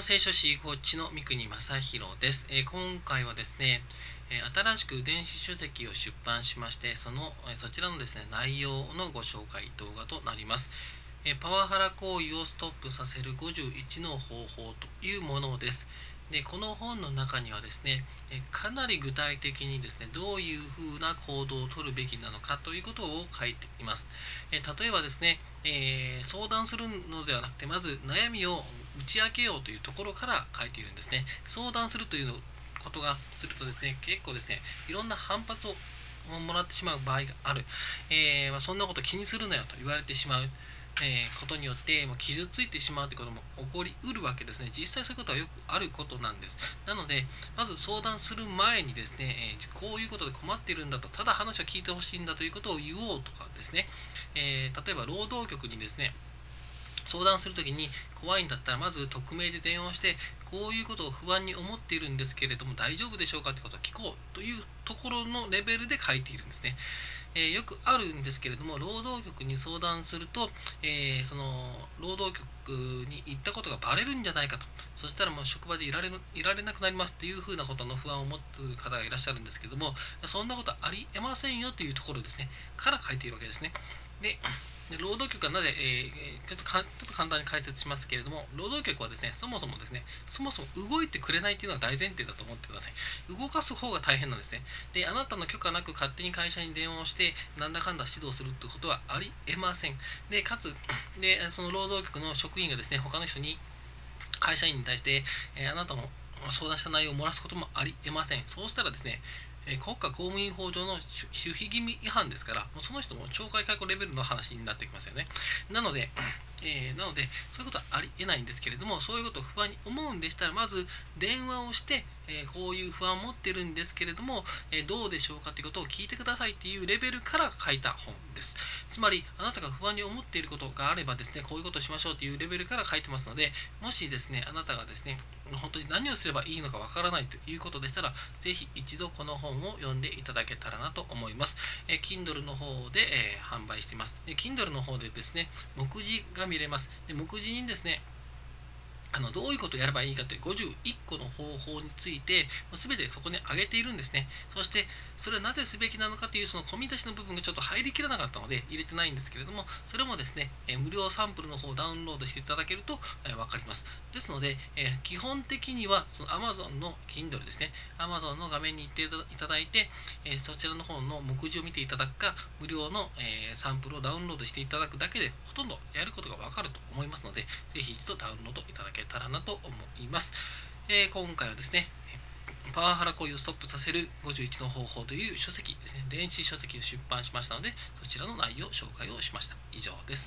行聖書士コーチの三国正弘です、えー、今回はですね、え、新しく電子書籍を出版しましてその、えそちらのですね内容のご紹介動画となります、えパワハラ行為をストップさせる51の方法というものです。でこの本の中にはですねかなり具体的にですねどういうふうな行動をとるべきなのかということを書いています。え例えばですね、えー、相談するのではなくてまず悩みを打ち明けようというところから書いているんですね。相談するということがするとですね結構ですねいろんな反発をもらってしまう場合がある、えー、まあ、そんなこと気にするなよと言われてしまうえー、ことによってもう傷ついてしまうということも起こりうるわけですね。実際そういうことはよくあることなんです。なのでまず相談する前にですね、えー、こういうことで困っているんだとただ話を聞いてほしいんだということを言おうとかですね、えー、例えば労働局にですね相談するときに怖いんだったらまず匿名で電話してこういうことを不安に思っているんですけれども大丈夫でしょうかってことを聞こうというところのレベルで書いているんですね。えー、よくあるんですけれども労働局に相談すると、えー、その労働局に行ったことがバレるんじゃないかと。そしたらもう職場でいられいられなくなりますというふうなことの不安を持っている方がいらっしゃるんですけどもそんなことありえませんよというところですね。から書いているわけですね。でで労働局はなぜ、えー、ちょっとかちょっと簡単に解説しますけれども労働局はですねそもそもですねそもそも動いてくれないというのが大前提だと思ってください。動かす方が大変なんですね。であなたの許可なく勝手に会社に電話をしてなんだかんだ指導するということはありえません。でかつでその労働局の職員がですね他の人に会社員に対して、えー、あなたの相談した内容を漏らすこともありえません。そうしたらですねえ国家公務員法上の守秘義務違反ですから、もうその人も懲戒解雇レベルの話になってきますよね。なので、えー、なので、そういうことはありえないんですけれども、そういうことを不安に思うんでしたら、まず電話をして、えー、こういう不安を持ってるんですけれども、えー、どうでしょうかということを聞いてくださいっていうレベルから書いた本です。つまり、あなたが不安に思っていることがあればですね、こういうことをしましょうというレベルから書いてますので、もしですね、あなたがですね、本当に何をすればいいのかわからないということでしたら、ぜひ一度この本をを読んでいただけたらなと思います。えー、Kindle の方で、えー、販売しています。で Kindle の方でですね、目次が見れます。で目次にですね、あのどういうことをやればいいかという51個の方法について全てそこに挙げているんですね。そしてそれはなぜすべきなのかというその込み出しの部分がちょっと入りきらなかったので入れてないんですけれどもそれもですね、え無料サンプルの方をダウンロードしていただけると、え分かります。ですので、え基本的にはその Amazon の Kindle ですね。Amazon の画面に行っていただいて、えそちらの方の目次を見ていただくか無料の、えサンプルをダウンロードしていただくだけでほとんどやることがわかると思いますのでぜひ一度ダウンロードいただけけたらなと思います。えー、今回はですね、パワハラ行為をストップさせる51の方法という書籍ですね、電子書籍を出版しましたので、そちらの内容を、紹介をしました。以上です。